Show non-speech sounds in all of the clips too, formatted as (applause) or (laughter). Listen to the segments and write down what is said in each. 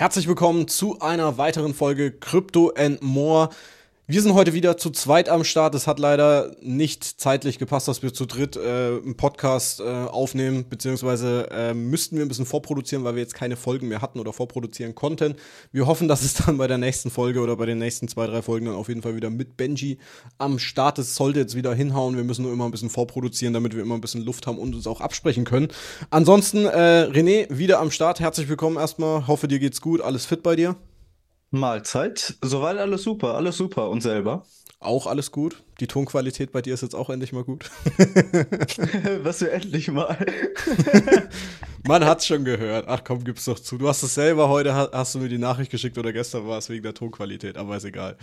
Herzlich willkommen zu einer weiteren Folge Crypto and More. Wir sind heute wieder zu zweit am Start. Es hat leider nicht zeitlich gepasst, dass wir zu dritt äh, einen Podcast äh, aufnehmen, beziehungsweise äh, müssten wir ein bisschen vorproduzieren, weil wir jetzt keine Folgen mehr hatten oder vorproduzieren konnten. Wir hoffen, dass es dann bei der nächsten Folge oder bei den nächsten zwei, drei Folgen dann auf jeden Fall wieder mit Benji am Start ist. Sollte jetzt wieder hinhauen. Wir müssen nur immer ein bisschen vorproduzieren, damit wir immer ein bisschen Luft haben und uns auch absprechen können. Ansonsten, äh, René, wieder am Start. Herzlich willkommen erstmal. Hoffe, dir geht's gut. Alles fit bei dir? Mahlzeit. Soweit alles super, alles super. Und selber? Auch alles gut. Die Tonqualität bei dir ist jetzt auch endlich mal gut. (laughs) Was für endlich mal. (laughs) Man hat's schon gehört. Ach komm, gib's doch zu. Du hast es selber heute, hast du mir die Nachricht geschickt oder gestern war es wegen der Tonqualität, aber ist egal.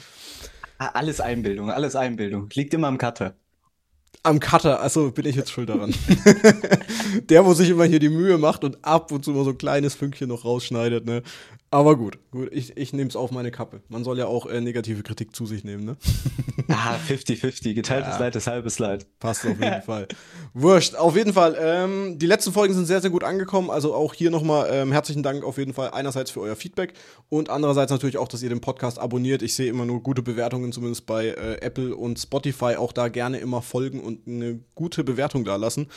Alles Einbildung, alles Einbildung. Liegt immer am Cutter. Am Cutter, also bin ich jetzt schuld daran. (laughs) der, wo sich immer hier die Mühe macht und ab und zu mal so ein kleines Fünkchen noch rausschneidet, ne? Aber gut, gut, ich, ich nehme es auf meine Kappe. Man soll ja auch äh, negative Kritik zu sich nehmen, ne? (laughs) Ah, 50-50. Geteiltes ja. Leid ist halbes Leid. Passt auf jeden (laughs) Fall. Wurscht, auf jeden Fall. Ähm, die letzten Folgen sind sehr, sehr gut angekommen. Also auch hier nochmal ähm, herzlichen Dank auf jeden Fall einerseits für euer Feedback und andererseits natürlich auch, dass ihr den Podcast abonniert. Ich sehe immer nur gute Bewertungen, zumindest bei äh, Apple und Spotify. Auch da gerne immer folgen und eine gute Bewertung da lassen.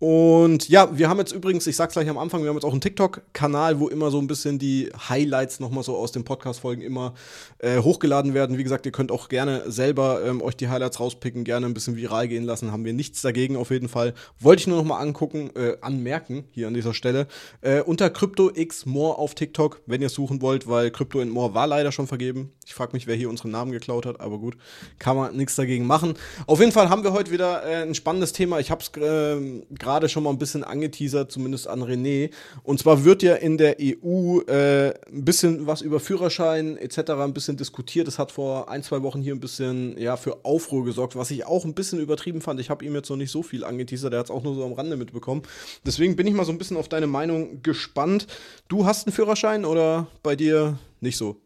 Und ja, wir haben jetzt übrigens, ich sag's gleich am Anfang, wir haben jetzt auch einen TikTok-Kanal, wo immer so ein bisschen die Highlights nochmal so aus den Podcast-Folgen immer äh, hochgeladen werden. Wie gesagt, ihr könnt auch gerne selber ähm, euch die Highlights rauspicken, gerne ein bisschen viral gehen lassen. Haben wir nichts dagegen auf jeden Fall. Wollte ich nur nochmal angucken, äh, anmerken hier an dieser Stelle. Äh, unter CryptoXMore auf TikTok, wenn ihr suchen wollt, weil Crypto More war leider schon vergeben. Ich frage mich, wer hier unseren Namen geklaut hat, aber gut, kann man nichts dagegen machen. Auf jeden Fall haben wir heute wieder äh, ein spannendes Thema. Ich habe es äh, gerade schon mal ein bisschen angeteasert, zumindest an René. Und zwar wird ja in der EU äh, ein bisschen was über Führerschein etc. ein bisschen diskutiert. Es hat vor ein, zwei Wochen hier ein bisschen ja, für Aufruhr gesorgt, was ich auch ein bisschen übertrieben fand. Ich habe ihm jetzt noch nicht so viel angeteasert, der hat es auch nur so am Rande mitbekommen. Deswegen bin ich mal so ein bisschen auf deine Meinung gespannt. Du hast einen Führerschein oder bei dir nicht so?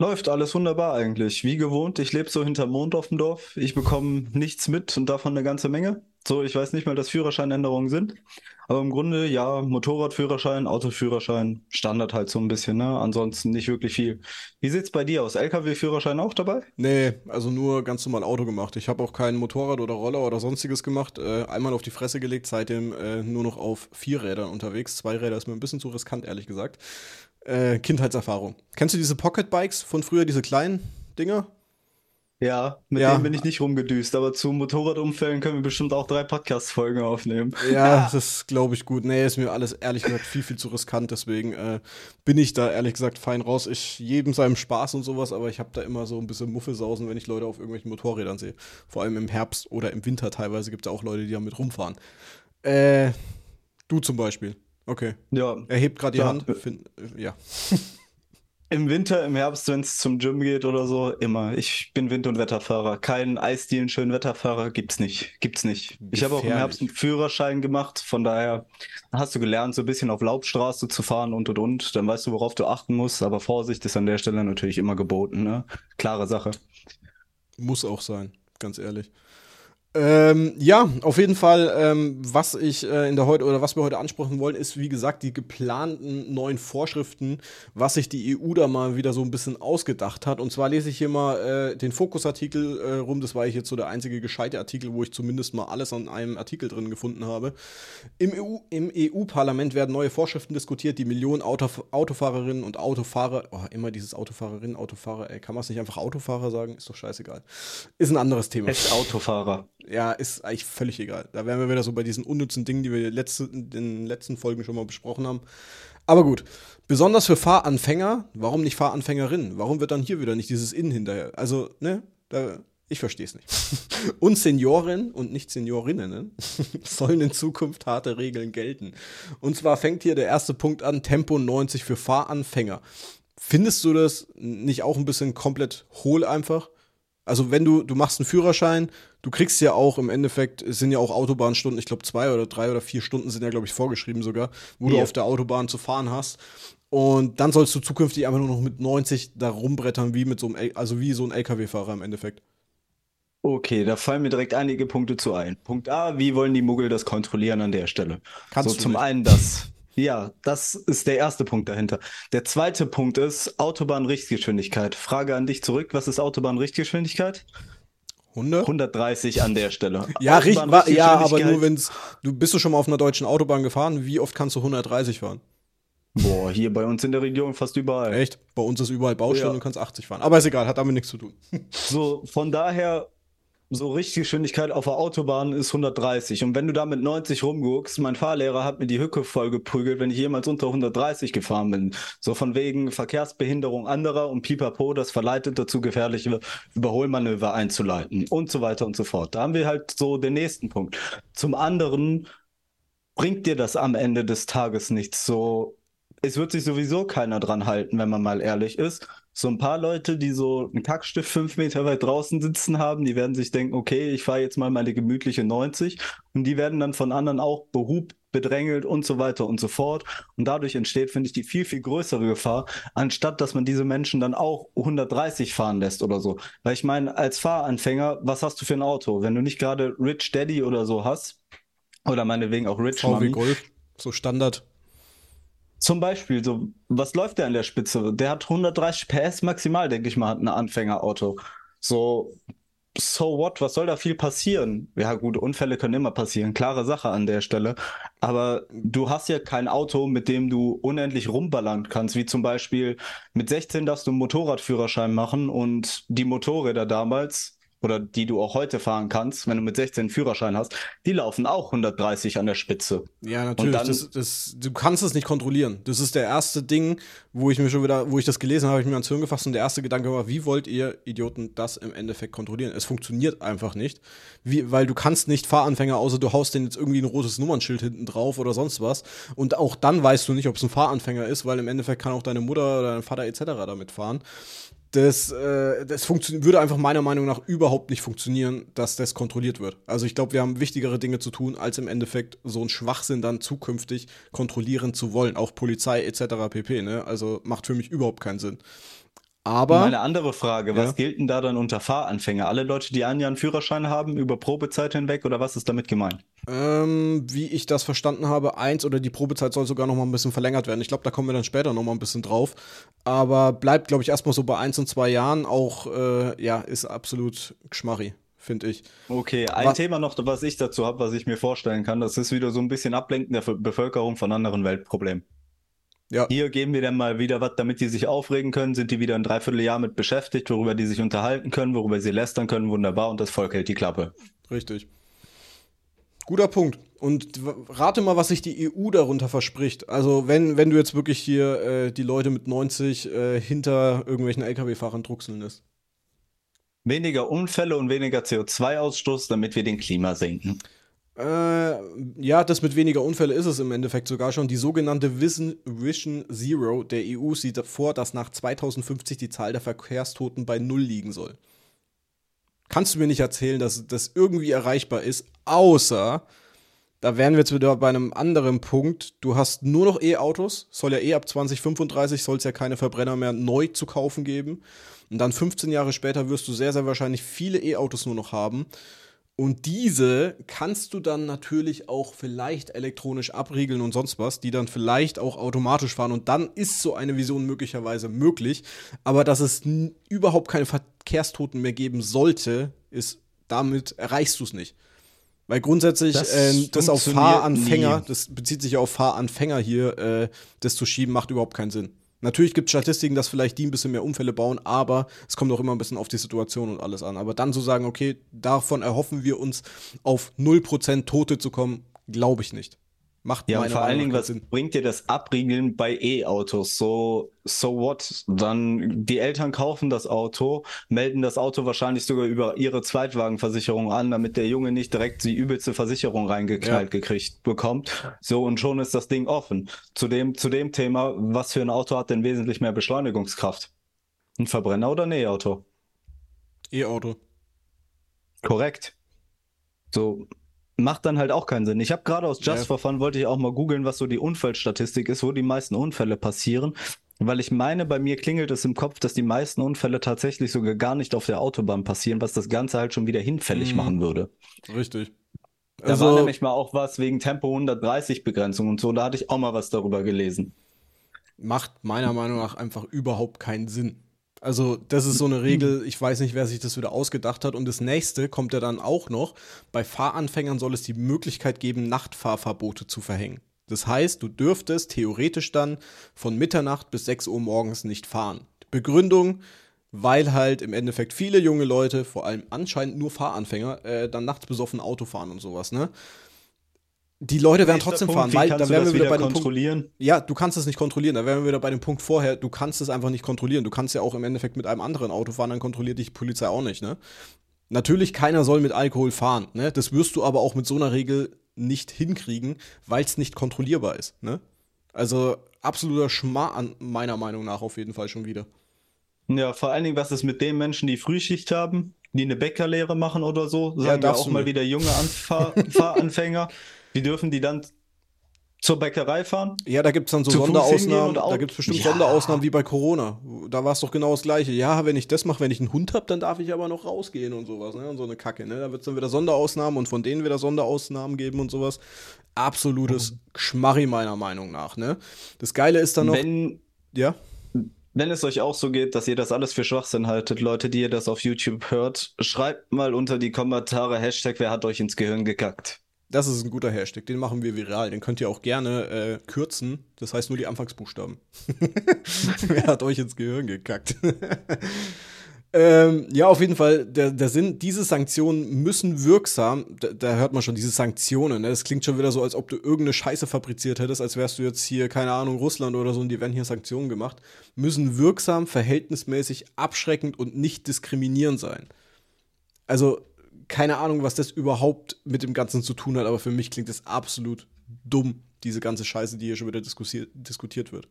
Läuft alles wunderbar eigentlich. Wie gewohnt, ich lebe so hinterm Mond auf dem Dorf. Ich bekomme nichts mit und davon eine ganze Menge. So, ich weiß nicht mal, dass Führerscheinänderungen sind. Aber im Grunde, ja, Motorradführerschein, Autoführerschein, Standard halt so ein bisschen, ne? Ansonsten nicht wirklich viel. Wie sieht's bei dir aus? LKW-Führerschein auch dabei? Nee, also nur ganz normal Auto gemacht. Ich habe auch kein Motorrad oder Roller oder sonstiges gemacht. Äh, einmal auf die Fresse gelegt, seitdem äh, nur noch auf vier Rädern unterwegs. Zwei Räder ist mir ein bisschen zu riskant, ehrlich gesagt. Äh, Kindheitserfahrung. Kennst du diese Pocket Bikes von früher, diese kleinen Dinger? Ja, mit ja. dem bin ich nicht rumgedüst, aber zu Motorradunfällen können wir bestimmt auch drei Podcast-Folgen aufnehmen. Ja, (laughs) das glaube ich gut. Nee, ist mir alles ehrlich gesagt viel, viel zu riskant, deswegen äh, bin ich da ehrlich gesagt fein raus. Ich jedem seinem Spaß und sowas, aber ich habe da immer so ein bisschen Muffelsausen, wenn ich Leute auf irgendwelchen Motorrädern sehe. Vor allem im Herbst oder im Winter teilweise gibt es auch Leute, die damit rumfahren. Äh, du zum Beispiel. Okay. Ja. Er hebt gerade die. Hand. Find, äh, ja. (laughs) Im Winter, im Herbst, wenn es zum Gym geht oder so, immer. Ich bin Wind- und Wetterfahrer. Keinen Eisdielen schönen Wetterfahrer gibt's nicht. Gibt's nicht. Ich habe auch im Herbst einen Führerschein gemacht, von daher hast du gelernt, so ein bisschen auf Laubstraße zu fahren und und und. Dann weißt du, worauf du achten musst, aber Vorsicht ist an der Stelle natürlich immer geboten, ne? Klare Sache. Muss auch sein, ganz ehrlich. Ähm, ja, auf jeden Fall, ähm, was ich äh, in der heute oder was wir heute ansprechen wollen, ist wie gesagt die geplanten neuen Vorschriften, was sich die EU da mal wieder so ein bisschen ausgedacht hat. Und zwar lese ich hier mal äh, den Fokusartikel äh, rum. Das war jetzt so der einzige gescheite Artikel, wo ich zumindest mal alles an einem Artikel drin gefunden habe. Im EU, im EU-Parlament werden neue Vorschriften diskutiert, die Millionen Autof Autofahrerinnen und Autofahrer, oh, immer dieses Autofahrerinnen, Autofahrer, ey, kann man es nicht einfach Autofahrer sagen? Ist doch scheißegal. Ist ein anderes Thema. Echt Autofahrer ja, ist eigentlich völlig egal. Da wären wir wieder so bei diesen unnützen Dingen, die wir letzte, in den letzten Folgen schon mal besprochen haben. Aber gut, besonders für Fahranfänger, warum nicht Fahranfängerinnen? Warum wird dann hier wieder nicht dieses Innen hinterher? Also, ne, da, ich verstehe es nicht. (laughs) und Senioren und nicht Seniorinnen (laughs) sollen in Zukunft harte Regeln gelten. Und zwar fängt hier der erste Punkt an, Tempo 90 für Fahranfänger. Findest du das nicht auch ein bisschen komplett hohl einfach? Also wenn du, du machst einen Führerschein, du kriegst ja auch im Endeffekt, es sind ja auch Autobahnstunden, ich glaube zwei oder drei oder vier Stunden sind ja, glaube ich, vorgeschrieben sogar, wo ja. du auf der Autobahn zu fahren hast. Und dann sollst du zukünftig einfach nur noch mit 90 da rumbrettern, wie mit so einem, also wie so ein LKW-Fahrer im Endeffekt. Okay, da fallen mir direkt einige Punkte zu ein. Punkt A, wie wollen die Muggel das kontrollieren an der Stelle? Kannst so, du zum nicht. einen das (laughs) Ja, das ist der erste Punkt dahinter. Der zweite Punkt ist Autobahnrichtgeschwindigkeit. Frage an dich zurück, was ist Autobahnrichtgeschwindigkeit? 100? 130 an der Stelle. Ja, richtig, ja aber nur wenn es. Du bist du schon mal auf einer deutschen Autobahn gefahren? Wie oft kannst du 130 fahren? Boah, hier bei uns in der Region fast überall. Echt? Bei uns ist überall Baustelle ja. und du kannst 80 fahren. Aber ist egal, hat damit nichts zu tun. So, von daher so richtige Geschwindigkeit auf der Autobahn ist 130. Und wenn du da mit 90 rumguckst, mein Fahrlehrer hat mir die Hücke voll geprügelt, wenn ich jemals unter 130 gefahren bin. So von wegen Verkehrsbehinderung anderer und pipapo, das verleitet dazu, gefährliche Überholmanöver einzuleiten und so weiter und so fort. Da haben wir halt so den nächsten Punkt. Zum anderen bringt dir das am Ende des Tages nichts. So, es wird sich sowieso keiner dran halten, wenn man mal ehrlich ist so ein paar Leute, die so einen Kackstift fünf Meter weit draußen sitzen haben, die werden sich denken, okay, ich fahre jetzt mal meine gemütliche 90 und die werden dann von anderen auch behubt, bedrängelt und so weiter und so fort. Und dadurch entsteht, finde ich, die viel, viel größere Gefahr, anstatt dass man diese Menschen dann auch 130 fahren lässt oder so. Weil ich meine, als Fahranfänger, was hast du für ein Auto? Wenn du nicht gerade Rich Daddy oder so hast, oder meinetwegen auch Rich VW Mommy, Golf, so Standard. Zum Beispiel, so, was läuft der an der Spitze? Der hat 130 PS maximal, denke ich mal, hat ein Anfängerauto. So, so what? Was soll da viel passieren? Ja, gut, Unfälle können immer passieren, klare Sache an der Stelle. Aber du hast ja kein Auto, mit dem du unendlich rumballern kannst, wie zum Beispiel mit 16 darfst du einen Motorradführerschein machen und die Motorräder damals, oder die du auch heute fahren kannst, wenn du mit 16 einen Führerschein hast, die laufen auch 130 an der Spitze. Ja, natürlich. Dann, das, das, du kannst es nicht kontrollieren. Das ist der erste Ding, wo ich mir schon wieder, wo ich das gelesen habe, habe ich mir ans Hirn gefasst und der erste Gedanke war, wie wollt ihr Idioten das im Endeffekt kontrollieren? Es funktioniert einfach nicht, wie, weil du kannst nicht Fahranfänger, außer du haust denen jetzt irgendwie ein rotes Nummernschild hinten drauf oder sonst was. Und auch dann weißt du nicht, ob es ein Fahranfänger ist, weil im Endeffekt kann auch deine Mutter oder dein Vater etc. damit fahren das, äh, das würde einfach meiner Meinung nach überhaupt nicht funktionieren, dass das kontrolliert wird. Also ich glaube, wir haben wichtigere Dinge zu tun, als im Endeffekt so einen Schwachsinn dann zukünftig kontrollieren zu wollen. Auch Polizei etc. pp. Ne? Also macht für mich überhaupt keinen Sinn. Aber. Meine andere Frage, was ja? gilt denn da dann unter Fahranfänger? Alle Leute, die ein Jahr einen Führerschein haben, über Probezeit hinweg oder was ist damit gemeint? Ähm, wie ich das verstanden habe, eins oder die Probezeit soll sogar noch mal ein bisschen verlängert werden. Ich glaube, da kommen wir dann später noch mal ein bisschen drauf. Aber bleibt, glaube ich, erstmal so bei eins und zwei Jahren auch, äh, ja, ist absolut geschmarri finde ich. Okay, ein was, Thema noch, was ich dazu habe, was ich mir vorstellen kann, das ist wieder so ein bisschen Ablenken der Bevölkerung von anderen Weltproblemen. Ja. Hier geben wir dann mal wieder was, damit die sich aufregen können, sind die wieder ein Dreivierteljahr mit beschäftigt, worüber die sich unterhalten können, worüber sie lästern können, wunderbar, und das Volk hält die Klappe. Richtig. Guter Punkt. Und rate mal, was sich die EU darunter verspricht. Also, wenn, wenn du jetzt wirklich hier äh, die Leute mit 90 äh, hinter irgendwelchen Lkw-Fahrern druckseln lässt. Weniger Unfälle und weniger CO2-Ausstoß, damit wir den Klima senken. Äh, ja, das mit weniger Unfälle ist es im Endeffekt sogar schon. Die sogenannte Vision, Vision Zero der EU sieht vor, dass nach 2050 die Zahl der Verkehrstoten bei Null liegen soll. Kannst du mir nicht erzählen, dass das irgendwie erreichbar ist, außer, da wären wir jetzt wieder bei einem anderen Punkt, du hast nur noch E-Autos, soll ja eh ab 2035 soll es ja keine Verbrenner mehr neu zu kaufen geben. Und dann 15 Jahre später wirst du sehr, sehr wahrscheinlich viele E-Autos nur noch haben. Und diese kannst du dann natürlich auch vielleicht elektronisch abriegeln und sonst was, die dann vielleicht auch automatisch fahren. Und dann ist so eine Vision möglicherweise möglich. Aber dass es überhaupt keine Verkehrstoten mehr geben sollte, ist, damit erreichst du es nicht. Weil grundsätzlich das, äh, das auf Fahranfänger, nie. das bezieht sich ja auf Fahranfänger hier, äh, das zu schieben, macht überhaupt keinen Sinn. Natürlich gibt es Statistiken, dass vielleicht die ein bisschen mehr Unfälle bauen, aber es kommt auch immer ein bisschen auf die Situation und alles an. Aber dann zu sagen, okay, davon erhoffen wir uns auf 0% Tote zu kommen, glaube ich nicht. Macht ja, und vor allen Dingen, was Sinn. bringt dir das Abriegeln bei E-Autos? So, so what? Dann, die Eltern kaufen das Auto, melden das Auto wahrscheinlich sogar über ihre Zweitwagenversicherung an, damit der Junge nicht direkt die übelste Versicherung reingeknallt ja. gekriegt bekommt. So, und schon ist das Ding offen. Zu dem, zu dem Thema, was für ein Auto hat denn wesentlich mehr Beschleunigungskraft? Ein Verbrenner oder ein E-Auto? E-Auto. Korrekt. So, macht dann halt auch keinen Sinn. Ich habe gerade aus Just ja. for Fun wollte ich auch mal googeln, was so die Unfallstatistik ist, wo die meisten Unfälle passieren. Weil ich meine, bei mir klingelt es im Kopf, dass die meisten Unfälle tatsächlich sogar gar nicht auf der Autobahn passieren, was das Ganze halt schon wieder hinfällig mhm. machen würde. Richtig. Da also, war nämlich mal auch was wegen Tempo 130 Begrenzung und so, da hatte ich auch mal was darüber gelesen. Macht meiner Meinung nach einfach überhaupt keinen Sinn. Also, das ist so eine (clears throat) Regel, ich weiß nicht, wer sich das wieder ausgedacht hat. Und das nächste kommt ja dann auch noch. Bei Fahranfängern soll es die Möglichkeit geben, Nachtfahrverbote zu verhängen. Das heißt, du dürftest theoretisch dann von Mitternacht bis 6 Uhr morgens nicht fahren. Begründung, weil halt im Endeffekt viele junge Leute, vor allem anscheinend nur Fahranfänger, äh, dann nachts besoffen Auto fahren und sowas, ne? Die Leute werden trotzdem Punkt, fahren, weil da werden wir wieder bei dem kontrollieren? Punkt. Ja, du kannst es nicht kontrollieren. Da wären wir wieder bei dem Punkt vorher, du kannst es einfach nicht kontrollieren. Du kannst ja auch im Endeffekt mit einem anderen Auto fahren, dann kontrolliert dich die Polizei auch nicht, ne? Natürlich, keiner soll mit Alkohol fahren, ne? Das wirst du aber auch mit so einer Regel nicht hinkriegen, weil es nicht kontrollierbar ist, ne? Also absoluter Schmarrn meiner Meinung nach auf jeden Fall schon wieder. Ja, vor allen Dingen, was ist mit den Menschen, die Frühschicht haben, die eine Bäckerlehre machen oder so? Sagen ja, wir auch mal wieder junge Anfahr (laughs) Wie dürfen die dann zur Bäckerei fahren? Ja, da gibt es dann so Sonderausnahmen. Da gibt es bestimmt ja. Sonderausnahmen wie bei Corona. Da war es doch genau das Gleiche. Ja, wenn ich das mache, wenn ich einen Hund habe, dann darf ich aber noch rausgehen und sowas. Ne? Und so eine Kacke. Ne? Da wird es dann wieder Sonderausnahmen und von denen wieder Sonderausnahmen geben und sowas. Absolutes oh. Schmarri meiner Meinung nach. Ne? Das Geile ist dann noch. Wenn, ja? Wenn es euch auch so geht, dass ihr das alles für Schwachsinn haltet, Leute, die ihr das auf YouTube hört, schreibt mal unter die Kommentare Hashtag, wer hat euch ins Gehirn gekackt. Das ist ein guter Hashtag, den machen wir viral. Den könnt ihr auch gerne äh, kürzen. Das heißt nur die Anfangsbuchstaben. (laughs) wer hat euch ins Gehirn gekackt? (laughs) Ähm, ja, auf jeden Fall, der, der Sinn, diese Sanktionen müssen wirksam, da, da hört man schon, diese Sanktionen, ne? das klingt schon wieder so, als ob du irgendeine Scheiße fabriziert hättest, als wärst du jetzt hier, keine Ahnung, Russland oder so und die werden hier Sanktionen gemacht, müssen wirksam, verhältnismäßig, abschreckend und nicht diskriminierend sein. Also, keine Ahnung, was das überhaupt mit dem Ganzen zu tun hat, aber für mich klingt das absolut dumm, diese ganze Scheiße, die hier schon wieder diskutiert wird.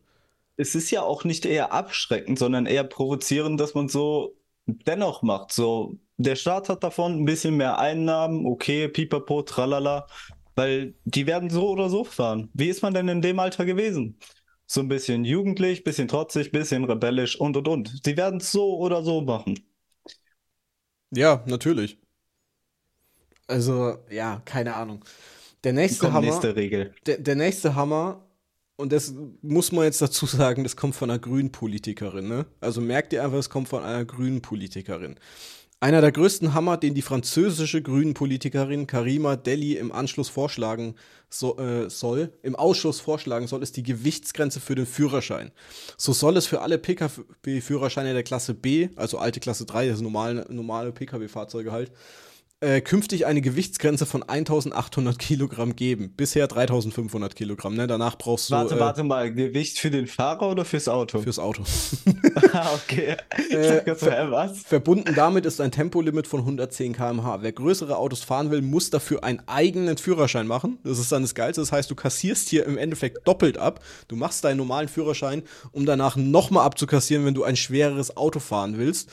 Es ist ja auch nicht eher abschreckend, sondern eher provozierend, dass man so dennoch macht. So, der Staat hat davon ein bisschen mehr Einnahmen, okay, pipapo, tralala, weil die werden so oder so fahren. Wie ist man denn in dem Alter gewesen? So ein bisschen jugendlich, bisschen trotzig, bisschen rebellisch und und und. Sie werden es so oder so machen. Ja, natürlich. Also, ja, keine Ahnung. Der nächste Hammer. Nächste Regel. Der, der nächste Hammer und das muss man jetzt dazu sagen, das kommt von einer grünen Politikerin. Ne? Also merkt ihr einfach, es kommt von einer grünen Politikerin. Einer der größten Hammer, den die französische grünen Politikerin Karima Deli im Anschluss vorschlagen so, äh, soll, im Ausschuss vorschlagen soll, ist die Gewichtsgrenze für den Führerschein. So soll es für alle Pkw-Führerscheine der Klasse B, also alte Klasse 3, also normale, normale Pkw-Fahrzeuge halt, äh, künftig eine Gewichtsgrenze von 1800 Kilogramm geben. Bisher 3500 Kilogramm. Ne? Danach brauchst du. Warte, äh, warte mal. Gewicht für den Fahrer oder fürs Auto? Fürs Auto. (laughs) ah, okay. Äh, ver was? Verbunden damit ist ein Tempolimit von 110 km/h. Wer größere Autos fahren will, muss dafür einen eigenen Führerschein machen. Das ist dann das Geilste. Das heißt, du kassierst hier im Endeffekt doppelt ab. Du machst deinen normalen Führerschein, um danach nochmal abzukassieren, wenn du ein schwereres Auto fahren willst.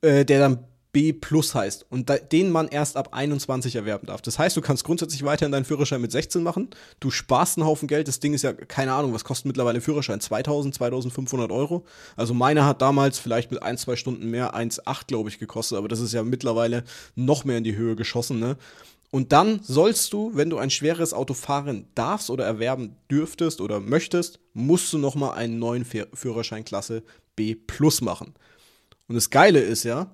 Äh, der dann B Plus heißt und da, den man erst ab 21 erwerben darf. Das heißt, du kannst grundsätzlich weiterhin deinen Führerschein mit 16 machen. Du sparst einen Haufen Geld. Das Ding ist ja, keine Ahnung, was kostet mittlerweile ein Führerschein? 2000, 2500 Euro. Also meiner hat damals vielleicht mit ein, zwei Stunden mehr 1,8 glaube ich gekostet, aber das ist ja mittlerweile noch mehr in die Höhe geschossen, ne? Und dann sollst du, wenn du ein schweres Auto fahren darfst oder erwerben dürftest oder möchtest, musst du nochmal einen neuen Führerschein Klasse B Plus machen. Und das Geile ist ja,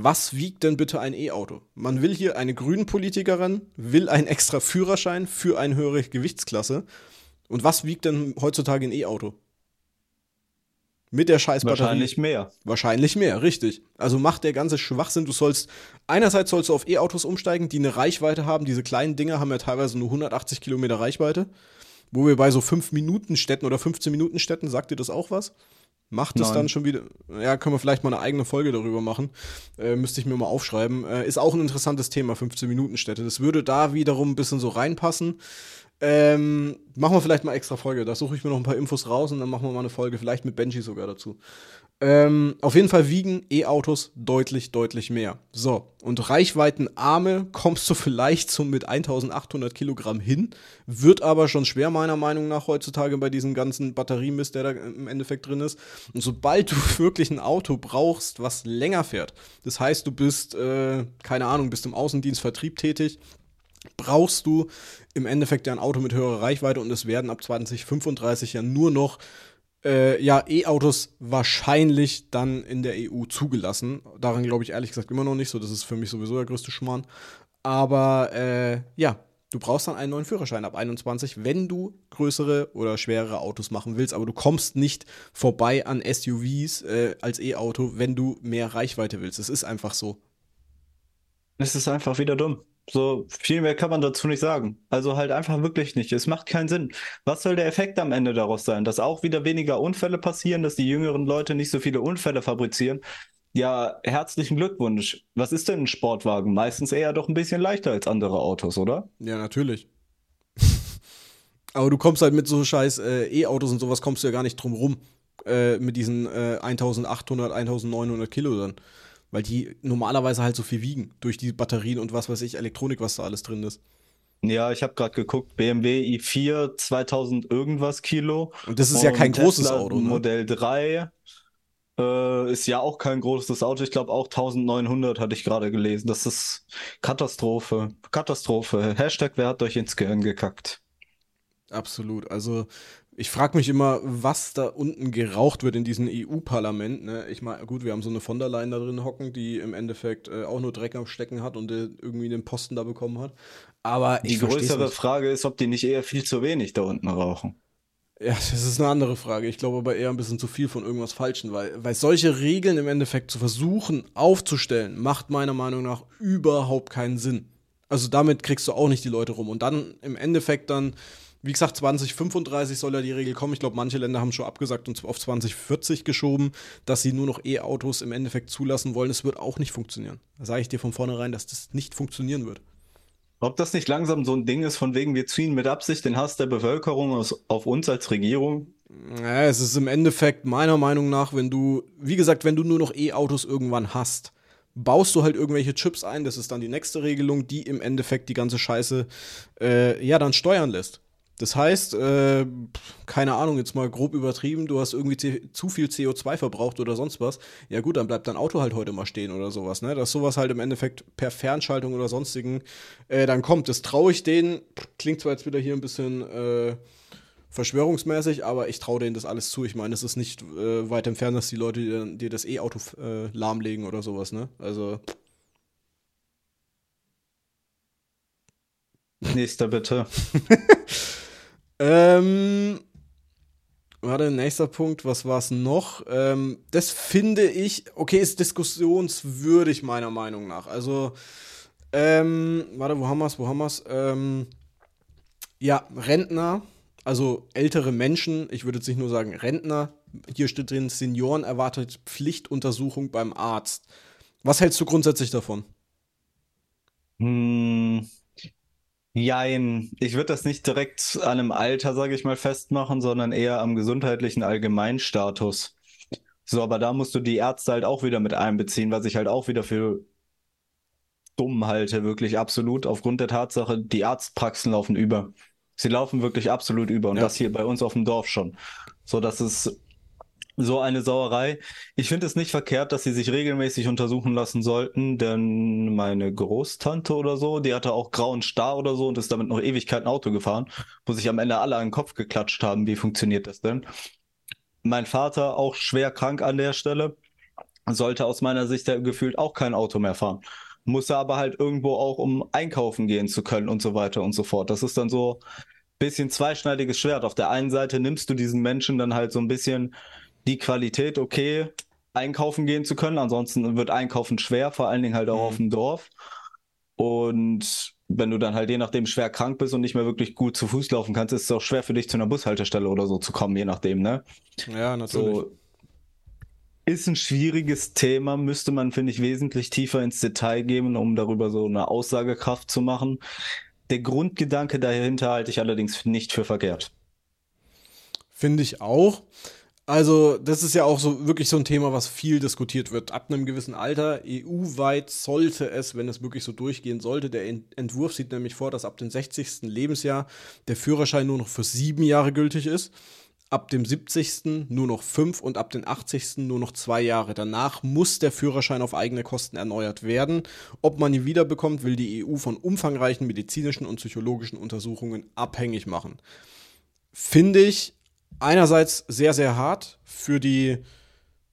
was wiegt denn bitte ein E-Auto? Man will hier eine Grünen-Politikerin, will einen extra Führerschein für eine höhere Gewichtsklasse. Und was wiegt denn heutzutage ein E-Auto? Mit der Scheißbatterie. Wahrscheinlich mehr. Wahrscheinlich mehr, richtig. Also macht der ganze Schwachsinn. Du sollst, einerseits sollst du auf E-Autos umsteigen, die eine Reichweite haben. Diese kleinen Dinger haben ja teilweise nur 180 Kilometer Reichweite. Wo wir bei so 5 Minuten Städten oder 15 Minuten Städten, sagt dir das auch was? Macht es dann schon wieder. Ja, können wir vielleicht mal eine eigene Folge darüber machen. Äh, müsste ich mir mal aufschreiben. Äh, ist auch ein interessantes Thema, 15-Minuten-Städte. Das würde da wiederum ein bisschen so reinpassen. Ähm, machen wir vielleicht mal extra Folge. Da suche ich mir noch ein paar Infos raus und dann machen wir mal eine Folge, vielleicht mit Benji sogar dazu. Ähm, auf jeden Fall wiegen E-Autos deutlich, deutlich mehr. So, und Reichweitenarme kommst du (laughs) vielleicht so mit 1800 Kilogramm hin, wird aber schon schwer meiner Meinung nach heutzutage bei diesem ganzen Batteriemist, der da im Endeffekt drin ist. Und sobald du (laughs) wirklich ein Auto brauchst, was länger fährt, das heißt, du bist, äh, keine Ahnung, bist im Außendienst Vertrieb tätig, brauchst du im Endeffekt ja ein Auto mit höherer Reichweite und es werden ab 2035 ja nur noch äh, ja, E-Autos wahrscheinlich dann in der EU zugelassen. Daran glaube ich ehrlich gesagt immer noch nicht so. Das ist für mich sowieso der größte Schmarrn. Aber äh, ja, du brauchst dann einen neuen Führerschein ab 21, wenn du größere oder schwerere Autos machen willst. Aber du kommst nicht vorbei an SUVs äh, als E-Auto, wenn du mehr Reichweite willst. Es ist einfach so. Es ist einfach wieder dumm. So viel mehr kann man dazu nicht sagen. Also halt einfach wirklich nicht. Es macht keinen Sinn. Was soll der Effekt am Ende daraus sein? Dass auch wieder weniger Unfälle passieren, dass die jüngeren Leute nicht so viele Unfälle fabrizieren. Ja, herzlichen Glückwunsch. Was ist denn ein Sportwagen? Meistens eher doch ein bisschen leichter als andere Autos, oder? Ja, natürlich. (laughs) Aber du kommst halt mit so scheiß äh, E-Autos und sowas kommst du ja gar nicht drum rum. Äh, mit diesen äh, 1800, 1900 Kilo dann weil die normalerweise halt so viel wiegen durch die Batterien und was weiß ich, Elektronik, was da alles drin ist. Ja, ich habe gerade geguckt, BMW i4 2000 irgendwas Kilo. Und das ist und ja kein Tesla großes Auto. Ne? Modell 3 äh, ist ja auch kein großes Auto. Ich glaube auch 1900 hatte ich gerade gelesen. Das ist Katastrophe. Katastrophe. Hashtag, wer hat euch ins Gehirn gekackt? Absolut. Also ich frage mich immer, was da unten geraucht wird in diesem EU-Parlament. Ne? Ich meine, gut, wir haben so eine von der Leyen da drin hocken, die im Endeffekt äh, auch nur Dreck am Stecken hat und äh, irgendwie den Posten da bekommen hat. Aber die größere Frage ist, ob die nicht eher viel zu wenig da unten rauchen. Ja, das ist eine andere Frage. Ich glaube aber eher ein bisschen zu viel von irgendwas Falschen, weil, weil solche Regeln im Endeffekt zu versuchen aufzustellen, macht meiner Meinung nach überhaupt keinen Sinn. Also damit kriegst du auch nicht die Leute rum. Und dann im Endeffekt dann wie gesagt, 2035 soll ja die Regel kommen. Ich glaube, manche Länder haben schon abgesagt und auf 2040 geschoben, dass sie nur noch E-Autos im Endeffekt zulassen wollen. Es wird auch nicht funktionieren. Da sage ich dir von vornherein, dass das nicht funktionieren wird. Ob das nicht langsam so ein Ding ist, von wegen wir ziehen mit Absicht den Hass der Bevölkerung aus, auf uns als Regierung? Ja, es ist im Endeffekt meiner Meinung nach, wenn du, wie gesagt, wenn du nur noch E-Autos irgendwann hast, baust du halt irgendwelche Chips ein, das ist dann die nächste Regelung, die im Endeffekt die ganze Scheiße äh, ja dann steuern lässt. Das heißt, äh, keine Ahnung, jetzt mal grob übertrieben, du hast irgendwie zu viel CO2 verbraucht oder sonst was. Ja gut, dann bleibt dein Auto halt heute mal stehen oder sowas, ne? Dass sowas halt im Endeffekt per Fernschaltung oder sonstigen äh, dann kommt. Das traue ich denen. Klingt zwar jetzt wieder hier ein bisschen äh, verschwörungsmäßig, aber ich traue denen das alles zu. Ich meine, es ist nicht äh, weit entfernt, dass die Leute dir, das E-Auto äh, lahmlegen oder sowas, ne? Also. Nächster bitte. (laughs) Ähm, warte, nächster Punkt, was war es noch? Ähm, das finde ich, okay, ist diskussionswürdig meiner Meinung nach. Also, ähm, warte, wo haben wir es, wo haben wir es? Ähm, ja, Rentner, also ältere Menschen, ich würde jetzt nicht nur sagen Rentner, hier steht drin, Senioren erwartet Pflichtuntersuchung beim Arzt. Was hältst du grundsätzlich davon? Hm, Jein, ich würde das nicht direkt an einem Alter, sage ich mal, festmachen, sondern eher am gesundheitlichen Allgemeinstatus. So, aber da musst du die Ärzte halt auch wieder mit einbeziehen, was ich halt auch wieder für dumm halte, wirklich absolut, aufgrund der Tatsache, die Arztpraxen laufen über. Sie laufen wirklich absolut über und ja. das hier bei uns auf dem Dorf schon. So, dass es so eine Sauerei. Ich finde es nicht verkehrt, dass sie sich regelmäßig untersuchen lassen sollten, denn meine Großtante oder so, die hatte auch grauen Star oder so und ist damit noch Ewigkeiten Auto gefahren, wo sich am Ende alle an den Kopf geklatscht haben. Wie funktioniert das denn? Mein Vater auch schwer krank an der Stelle, sollte aus meiner Sicht gefühlt auch kein Auto mehr fahren. Muss er aber halt irgendwo auch, um einkaufen gehen zu können und so weiter und so fort. Das ist dann so ein bisschen zweischneidiges Schwert. Auf der einen Seite nimmst du diesen Menschen dann halt so ein bisschen die Qualität, okay, einkaufen gehen zu können. Ansonsten wird Einkaufen schwer, vor allen Dingen halt auch mhm. auf dem Dorf. Und wenn du dann halt je nachdem schwer krank bist und nicht mehr wirklich gut zu Fuß laufen kannst, ist es auch schwer für dich zu einer Bushaltestelle oder so zu kommen, je nachdem, ne? Ja, natürlich. So, ist ein schwieriges Thema, müsste man, finde ich, wesentlich tiefer ins Detail gehen, um darüber so eine Aussagekraft zu machen. Der Grundgedanke dahinter halte ich allerdings nicht für verkehrt. Finde ich auch. Also, das ist ja auch so wirklich so ein Thema, was viel diskutiert wird. Ab einem gewissen Alter, EU-weit sollte es, wenn es wirklich so durchgehen sollte, der Entwurf sieht nämlich vor, dass ab dem 60. Lebensjahr der Führerschein nur noch für sieben Jahre gültig ist. ab dem 70. nur noch fünf und ab dem 80. nur noch zwei Jahre. Danach muss der Führerschein auf eigene Kosten erneuert werden. Ob man ihn wiederbekommt, will die EU von umfangreichen medizinischen und psychologischen Untersuchungen abhängig machen. Finde ich einerseits sehr, sehr hart für die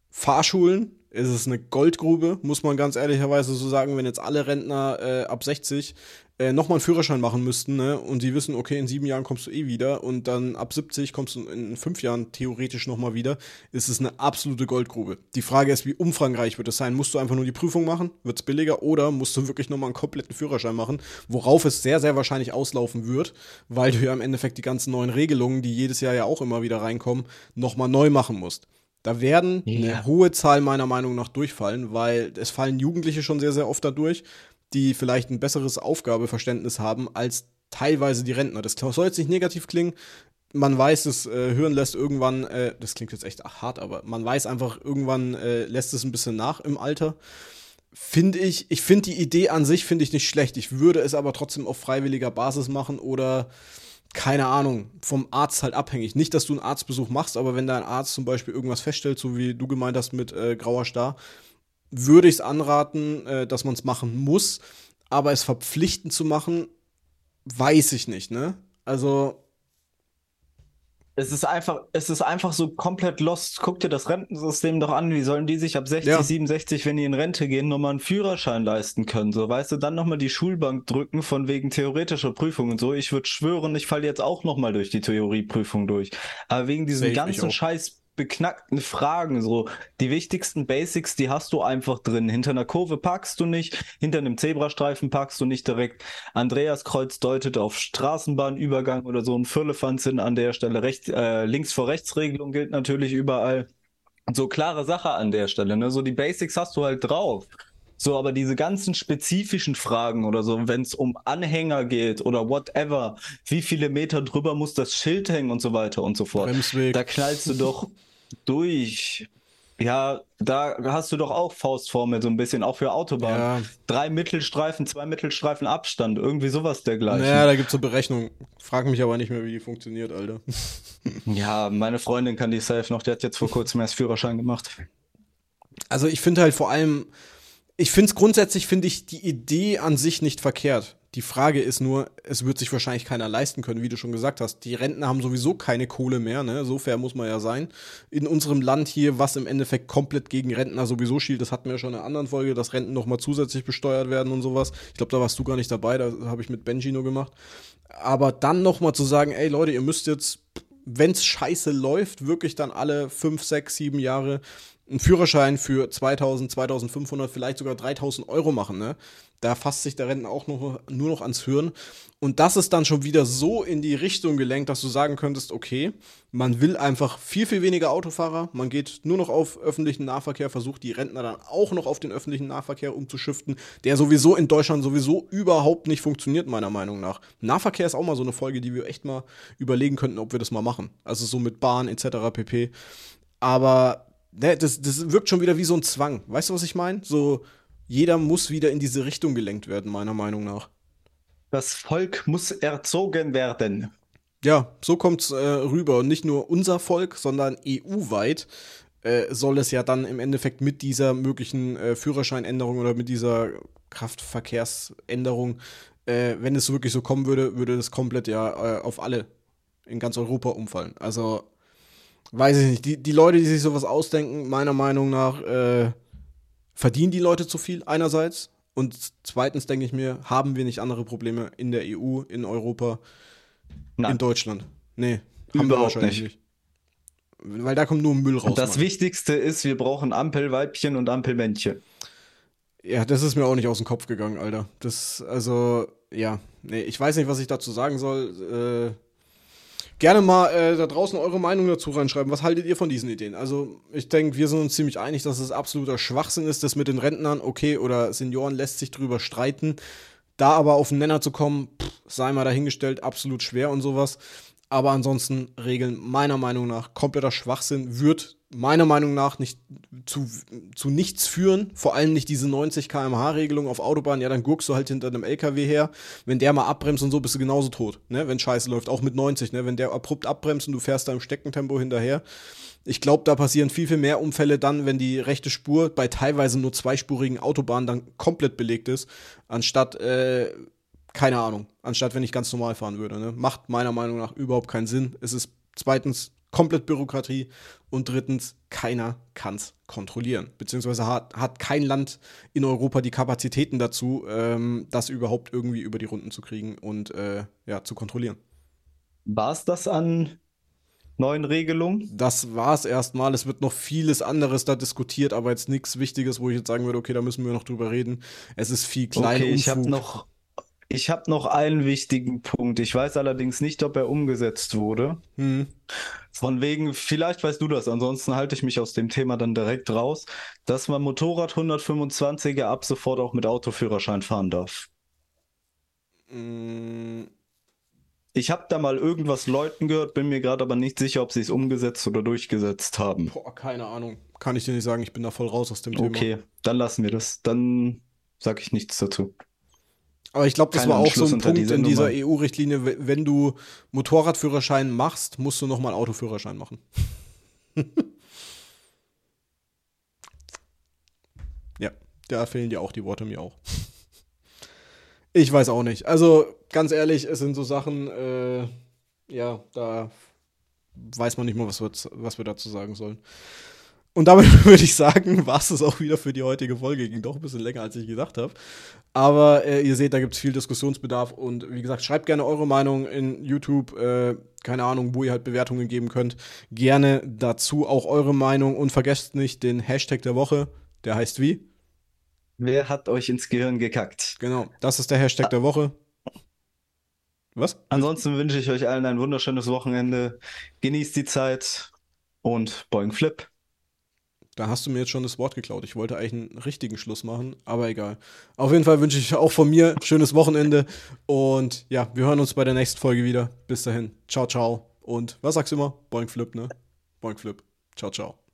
Fahrschulen. Ist es eine Goldgrube, muss man ganz ehrlicherweise so sagen, wenn jetzt alle Rentner äh, ab 60 äh, nochmal einen Führerschein machen müssten, ne? Und die wissen, okay, in sieben Jahren kommst du eh wieder und dann ab 70 kommst du in fünf Jahren theoretisch nochmal wieder, ist es eine absolute Goldgrube. Die Frage ist, wie umfangreich wird es sein? Musst du einfach nur die Prüfung machen? Wird es billiger? Oder musst du wirklich nochmal einen kompletten Führerschein machen? Worauf es sehr, sehr wahrscheinlich auslaufen wird, weil du ja im Endeffekt die ganzen neuen Regelungen, die jedes Jahr ja auch immer wieder reinkommen, nochmal neu machen musst. Da werden ja. eine hohe Zahl meiner Meinung nach durchfallen, weil es fallen Jugendliche schon sehr, sehr oft dadurch die vielleicht ein besseres Aufgabeverständnis haben als teilweise die Rentner. Das soll jetzt nicht negativ klingen. Man weiß, es äh, hören lässt irgendwann, äh, das klingt jetzt echt hart, aber man weiß einfach, irgendwann äh, lässt es ein bisschen nach im Alter. Finde ich, ich finde die Idee an sich finde ich nicht schlecht. Ich würde es aber trotzdem auf freiwilliger Basis machen oder keine Ahnung, vom Arzt halt abhängig. Nicht, dass du einen Arztbesuch machst, aber wenn dein Arzt zum Beispiel irgendwas feststellt, so wie du gemeint hast mit äh, grauer Star, würde ich es anraten, äh, dass man es machen muss. Aber es verpflichtend zu machen, weiß ich nicht, ne? Also. Es ist einfach, es ist einfach so komplett lost. Guck dir das Rentensystem doch an. Wie sollen die sich ab 60, ja. 67, wenn die in Rente gehen, nochmal einen Führerschein leisten können? So, weißt du, dann nochmal die Schulbank drücken von wegen theoretischer Prüfung und so. Ich würde schwören, ich falle jetzt auch nochmal durch die Theorieprüfung durch. Aber wegen diesem ganzen Scheiß beknackten Fragen. So, die wichtigsten Basics, die hast du einfach drin. Hinter einer Kurve packst du nicht, hinter einem Zebrastreifen packst du nicht direkt. Andreas Kreuz deutet auf Straßenbahnübergang oder so ein Firlefanzin an der Stelle. Recht, äh, links vor rechts Regelung gilt natürlich überall. So klare Sache an der Stelle. Ne? So die Basics hast du halt drauf. So, aber diese ganzen spezifischen Fragen oder so, wenn es um Anhänger geht oder whatever, wie viele Meter drüber muss das Schild hängen und so weiter und so fort. Bremsweg. Da knallst du doch durch. Ja, da hast du doch auch Faustformel so ein bisschen, auch für Autobahn. Ja. Drei Mittelstreifen, zwei Mittelstreifen Abstand, irgendwie sowas dergleichen. Naja, da gibt es so Berechnungen. Frag mich aber nicht mehr, wie die funktioniert, Alter. (laughs) ja, meine Freundin kann die safe noch, die hat jetzt vor kurzem erst Führerschein gemacht. Also ich finde halt vor allem, ich finde es grundsätzlich, finde ich die Idee an sich nicht verkehrt. Die Frage ist nur, es wird sich wahrscheinlich keiner leisten können, wie du schon gesagt hast. Die Rentner haben sowieso keine Kohle mehr, ne? So fair muss man ja sein. In unserem Land hier, was im Endeffekt komplett gegen Rentner sowieso schielt, das hatten wir ja schon in einer anderen Folge, dass Renten nochmal zusätzlich besteuert werden und sowas. Ich glaube, da warst du gar nicht dabei, da habe ich mit Benji nur gemacht. Aber dann nochmal zu sagen, ey Leute, ihr müsst jetzt, wenn's scheiße läuft, wirklich dann alle fünf, sechs, sieben Jahre einen Führerschein für 2000, 2500, vielleicht sogar 3000 Euro machen, ne? Da fasst sich der Rentner auch noch, nur noch ans Hirn. Und das ist dann schon wieder so in die Richtung gelenkt, dass du sagen könntest, okay, man will einfach viel, viel weniger Autofahrer, man geht nur noch auf öffentlichen Nahverkehr, versucht die Rentner dann auch noch auf den öffentlichen Nahverkehr umzuschiften, der sowieso in Deutschland sowieso überhaupt nicht funktioniert, meiner Meinung nach. Nahverkehr ist auch mal so eine Folge, die wir echt mal überlegen könnten, ob wir das mal machen. Also so mit Bahn etc. pp. Aber ne, das, das wirkt schon wieder wie so ein Zwang. Weißt du, was ich meine? So, jeder muss wieder in diese Richtung gelenkt werden, meiner Meinung nach. Das Volk muss erzogen werden. Ja, so kommt es äh, rüber. Und nicht nur unser Volk, sondern EU-weit äh, soll es ja dann im Endeffekt mit dieser möglichen äh, Führerscheinänderung oder mit dieser Kraftverkehrsänderung, äh, wenn es wirklich so kommen würde, würde das komplett ja äh, auf alle in ganz Europa umfallen. Also weiß ich nicht, die, die Leute, die sich sowas ausdenken, meiner Meinung nach, äh, verdienen die Leute zu viel einerseits. Und zweitens denke ich mir, haben wir nicht andere Probleme in der EU, in Europa, Nein. in Deutschland? Nee, haben wir wahrscheinlich nicht. nicht. Weil da kommt nur Müll raus. das Mann. Wichtigste ist, wir brauchen Ampelweibchen und Ampelmännchen. Ja, das ist mir auch nicht aus dem Kopf gegangen, Alter. Das, also, ja. Nee, ich weiß nicht, was ich dazu sagen soll. Äh, gerne mal äh, da draußen eure Meinung dazu reinschreiben. Was haltet ihr von diesen Ideen? Also, ich denke, wir sind uns ziemlich einig, dass es absoluter Schwachsinn ist, das mit den Rentnern, okay, oder Senioren lässt sich drüber streiten. Da aber auf den Nenner zu kommen, pff, sei mal dahingestellt, absolut schwer und sowas. Aber ansonsten Regeln meiner Meinung nach kompletter Schwachsinn wird meiner Meinung nach nicht zu, zu nichts führen. Vor allem nicht diese 90 km/h Regelung auf Autobahn. Ja, dann guckst du halt hinter einem LKW her. Wenn der mal abbremst und so, bist du genauso tot, ne? Wenn Scheiße läuft. Auch mit 90, ne? Wenn der abrupt abbremst und du fährst da im Steckentempo hinterher. Ich glaube, da passieren viel, viel mehr Unfälle dann, wenn die rechte Spur bei teilweise nur zweispurigen Autobahnen dann komplett belegt ist, anstatt, äh, keine Ahnung, anstatt wenn ich ganz normal fahren würde. Ne? Macht meiner Meinung nach überhaupt keinen Sinn. Es ist zweitens komplett Bürokratie und drittens, keiner kann es kontrollieren. Beziehungsweise hat, hat kein Land in Europa die Kapazitäten dazu, ähm, das überhaupt irgendwie über die Runden zu kriegen und äh, ja, zu kontrollieren. War es das an neuen Regelungen? Das war es erstmal. Es wird noch vieles anderes da diskutiert, aber jetzt nichts Wichtiges, wo ich jetzt sagen würde, okay, da müssen wir noch drüber reden. Es ist viel kleiner. Okay, ich habe noch ich habe noch einen wichtigen Punkt. Ich weiß allerdings nicht, ob er umgesetzt wurde. Hm. Von wegen, vielleicht weißt du das, ansonsten halte ich mich aus dem Thema dann direkt raus, dass man Motorrad 125er ab sofort auch mit Autoführerschein fahren darf. Hm. Ich habe da mal irgendwas Leuten gehört, bin mir gerade aber nicht sicher, ob sie es umgesetzt oder durchgesetzt haben. Boah, keine Ahnung. Kann ich dir nicht sagen, ich bin da voll raus aus dem Thema. Okay, dann lassen wir das. Dann sage ich nichts dazu. Aber ich glaube, das war auch so ein Punkt in dieser EU-Richtlinie, wenn du Motorradführerschein machst, musst du nochmal Autoführerschein machen. (laughs) ja, da fehlen dir auch die Worte mir auch. Ich weiß auch nicht. Also, ganz ehrlich, es sind so Sachen, äh, ja, da weiß man nicht mal, was wir, was wir dazu sagen sollen. Und damit (laughs) würde ich sagen, war es das auch wieder für die heutige Folge. Ging doch ein bisschen länger, als ich gedacht habe. Aber äh, ihr seht, da gibt es viel Diskussionsbedarf. Und wie gesagt, schreibt gerne eure Meinung in YouTube. Äh, keine Ahnung, wo ihr halt Bewertungen geben könnt. Gerne dazu auch eure Meinung. Und vergesst nicht den Hashtag der Woche. Der heißt wie? Wer hat euch ins Gehirn gekackt? Genau, das ist der Hashtag der Woche. Was? Ansonsten wünsche ich euch allen ein wunderschönes Wochenende. Genießt die Zeit und Boing Flip. Da hast du mir jetzt schon das Wort geklaut. Ich wollte eigentlich einen richtigen Schluss machen, aber egal. Auf jeden Fall wünsche ich auch von mir schönes Wochenende und ja, wir hören uns bei der nächsten Folge wieder. Bis dahin. Ciao, ciao. Und was sagst du immer? Boing Flip, ne? Boing Flip. Ciao, ciao.